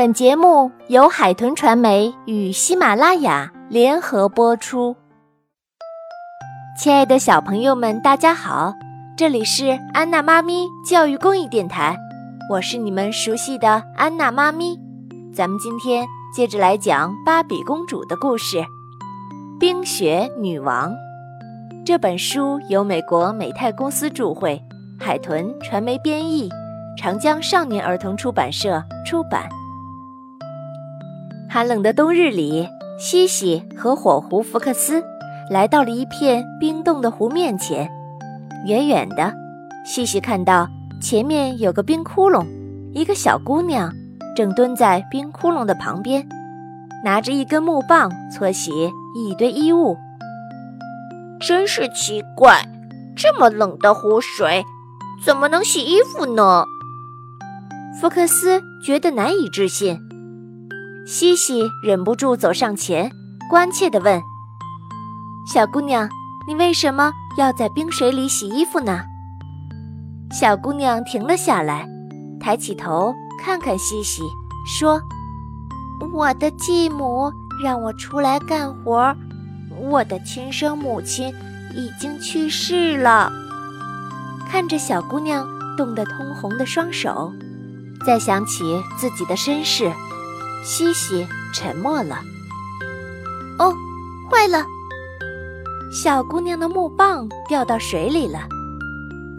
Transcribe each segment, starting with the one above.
本节目由海豚传媒与喜马拉雅联合播出。亲爱的小朋友们，大家好，这里是安娜妈咪教育公益电台，我是你们熟悉的安娜妈咪。咱们今天接着来讲芭比公主的故事，《冰雪女王》。这本书由美国美泰公司著会，海豚传媒编译，长江少年儿童出版社出版。寒冷的冬日里，西西和火狐福克斯来到了一片冰冻的湖面前。远远的，西西看到前面有个冰窟窿，一个小姑娘正蹲在冰窟窿的旁边，拿着一根木棒搓洗一堆衣物。真是奇怪，这么冷的湖水，怎么能洗衣服呢？福克斯觉得难以置信。西西忍不住走上前，关切地问：“小姑娘，你为什么要在冰水里洗衣服呢？”小姑娘停了下来，抬起头看看西西，说：“我的继母让我出来干活。”我的亲生母亲已经去世了。看着小姑娘冻得通红的双手，再想起自己的身世，西西沉默了。哦，坏了！小姑娘的木棒掉到水里了，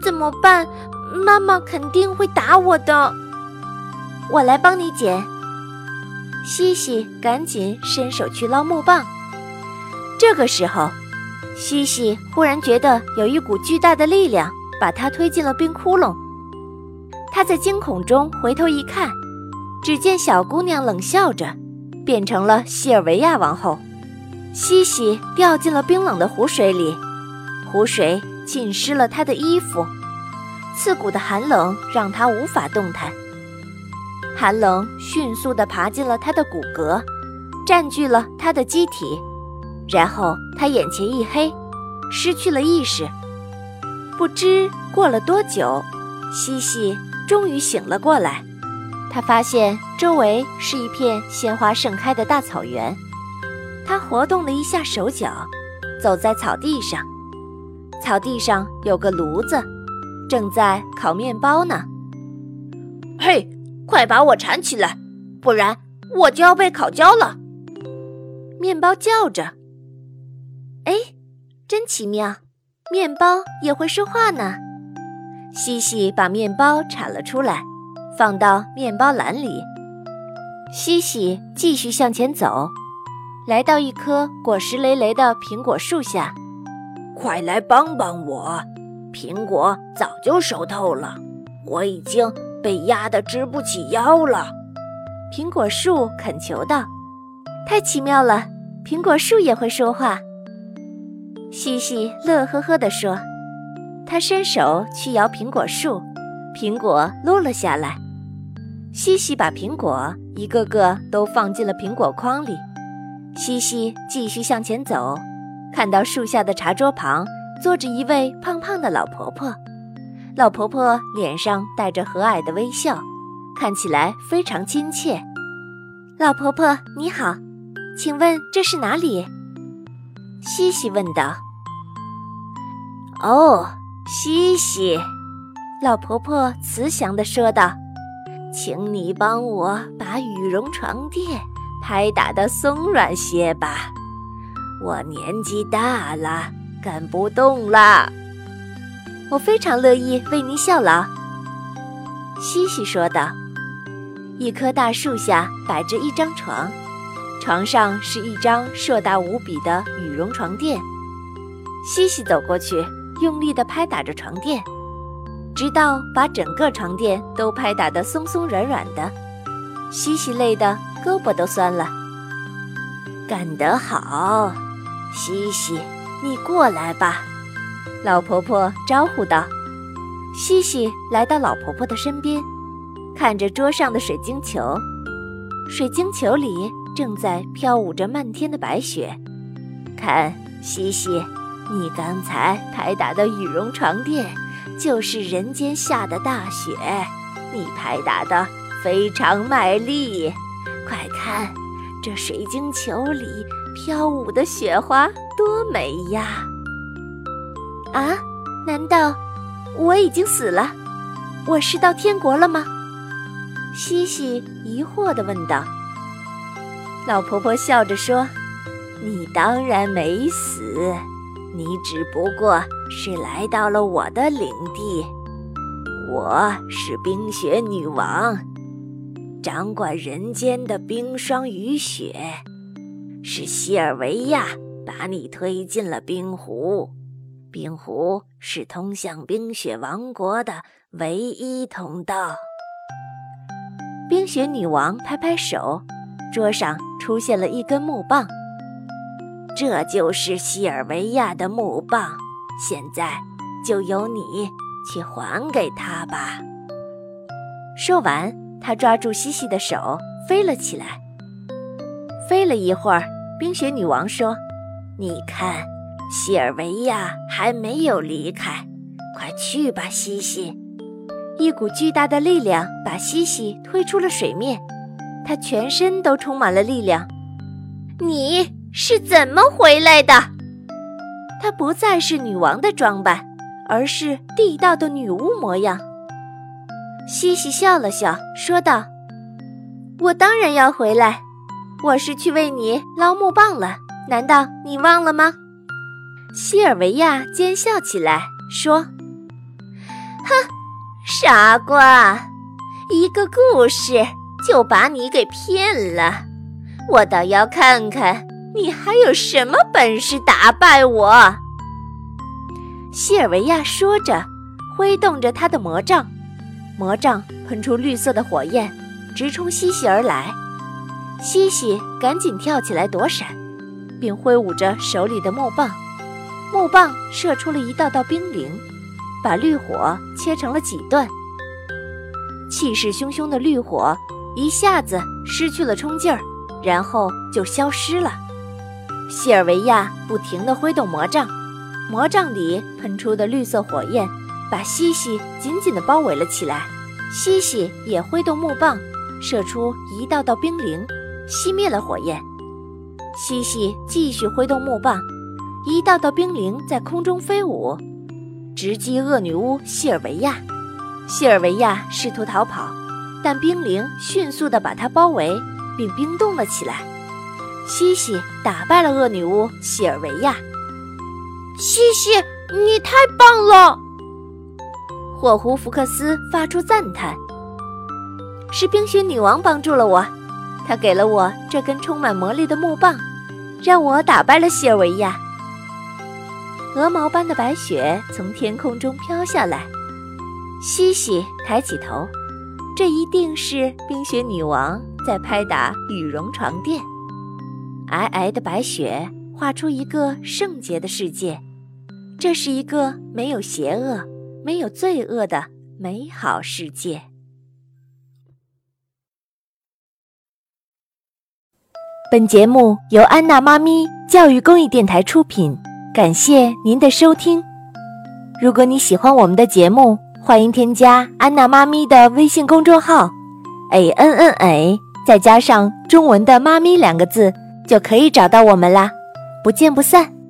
怎么办？妈妈肯定会打我的。我来帮你捡。西西赶紧伸手去捞木棒。这个时候，西西忽然觉得有一股巨大的力量把他推进了冰窟窿。他在惊恐中回头一看，只见小姑娘冷笑着，变成了西尔维亚王后。西西掉进了冰冷的湖水里，湖水浸湿了她的衣服，刺骨的寒冷让她无法动弹。寒冷迅速地爬进了她的骨骼，占据了她的机体。然后他眼前一黑，失去了意识。不知过了多久，西西终于醒了过来。他发现周围是一片鲜花盛开的大草原。他活动了一下手脚，走在草地上。草地上有个炉子，正在烤面包呢。嘿，快把我缠起来，不然我就要被烤焦了！面包叫着。哎，真奇妙，面包也会说话呢。西西把面包铲了出来，放到面包篮里。西西继续向前走，来到一棵果实累累的苹果树下。快来帮帮我，苹果早就熟透了，我已经被压得直不起腰了。苹果树恳求道：“太奇妙了，苹果树也会说话。”西西乐呵呵地说：“他伸手去摇苹果树，苹果落了下来。西西把苹果一个个都放进了苹果筐里。西西继续向前走，看到树下的茶桌旁坐着一位胖胖的老婆婆。老婆婆脸上带着和蔼的微笑，看起来非常亲切。老婆婆你好，请问这是哪里？”西西问道。“哦，西西，老婆婆慈祥地说道，请你帮我把羽绒床垫拍打得松软些吧。我年纪大了，干不动了。我非常乐意为您效劳。”西西说道。一棵大树下摆着一张床。床上是一张硕大无比的羽绒床垫，西西走过去，用力地拍打着床垫，直到把整个床垫都拍打得松松软软的。西西累得胳膊都酸了。干得好，西西，你过来吧。老婆婆招呼道。西西来到老婆婆的身边，看着桌上的水晶球，水晶球里。正在飘舞着漫天的白雪，看西西，你刚才拍打的羽绒床垫就是人间下的大雪，你拍打的非常卖力，快看，这水晶球里飘舞的雪花多美呀！啊，难道我已经死了？我是到天国了吗？西西疑惑地问道。老婆婆笑着说：“你当然没死，你只不过是来到了我的领地。我是冰雪女王，掌管人间的冰霜雨雪。是西尔维亚把你推进了冰湖，冰湖是通向冰雪王国的唯一通道。”冰雪女王拍拍手，桌上。出现了一根木棒，这就是西尔维亚的木棒，现在就由你去还给他吧。说完，他抓住西西的手飞了起来。飞了一会儿，冰雪女王说：“你看，西尔维亚还没有离开，快去吧，西西。”一股巨大的力量把西西推出了水面。他全身都充满了力量。你是怎么回来的？她不再是女王的装扮，而是地道的女巫模样。西西笑了笑，说道：“我当然要回来，我是去为你捞木棒了。难道你忘了吗？”西尔维亚奸笑起来，说：“哼，傻瓜，一个故事。”就把你给骗了，我倒要看看你还有什么本事打败我。西尔维亚说着，挥动着他的魔杖，魔杖喷出绿色的火焰，直冲西西而来。西西赶紧跳起来躲闪，并挥舞着手里的木棒，木棒射出了一道道冰凌，把绿火切成了几段。气势汹汹的绿火。一下子失去了冲劲儿，然后就消失了。西尔维亚不停地挥动魔杖，魔杖里喷出的绿色火焰把西西紧紧地包围了起来。西西也挥动木棒，射出一道道冰凌，熄灭了火焰。西西继续挥动木棒，一道道冰凌在空中飞舞，直击恶女巫西尔维亚。西尔维亚试图逃跑。但冰凌迅速地把它包围，并冰冻了起来。西西打败了恶女巫西尔维亚。西西，你太棒了！火狐福克斯发出赞叹。是冰雪女王帮助了我，她给了我这根充满魔力的木棒，让我打败了西尔维亚。鹅毛般的白雪从天空中飘下来，西西抬起头。这一定是冰雪女王在拍打羽绒床垫。皑皑的白雪画出一个圣洁的世界，这是一个没有邪恶、没有罪恶的美好世界。本节目由安娜妈咪教育公益电台出品，感谢您的收听。如果你喜欢我们的节目，欢迎添加安娜妈咪的微信公众号，a n n a，再加上中文的“妈咪”两个字，就可以找到我们啦！不见不散。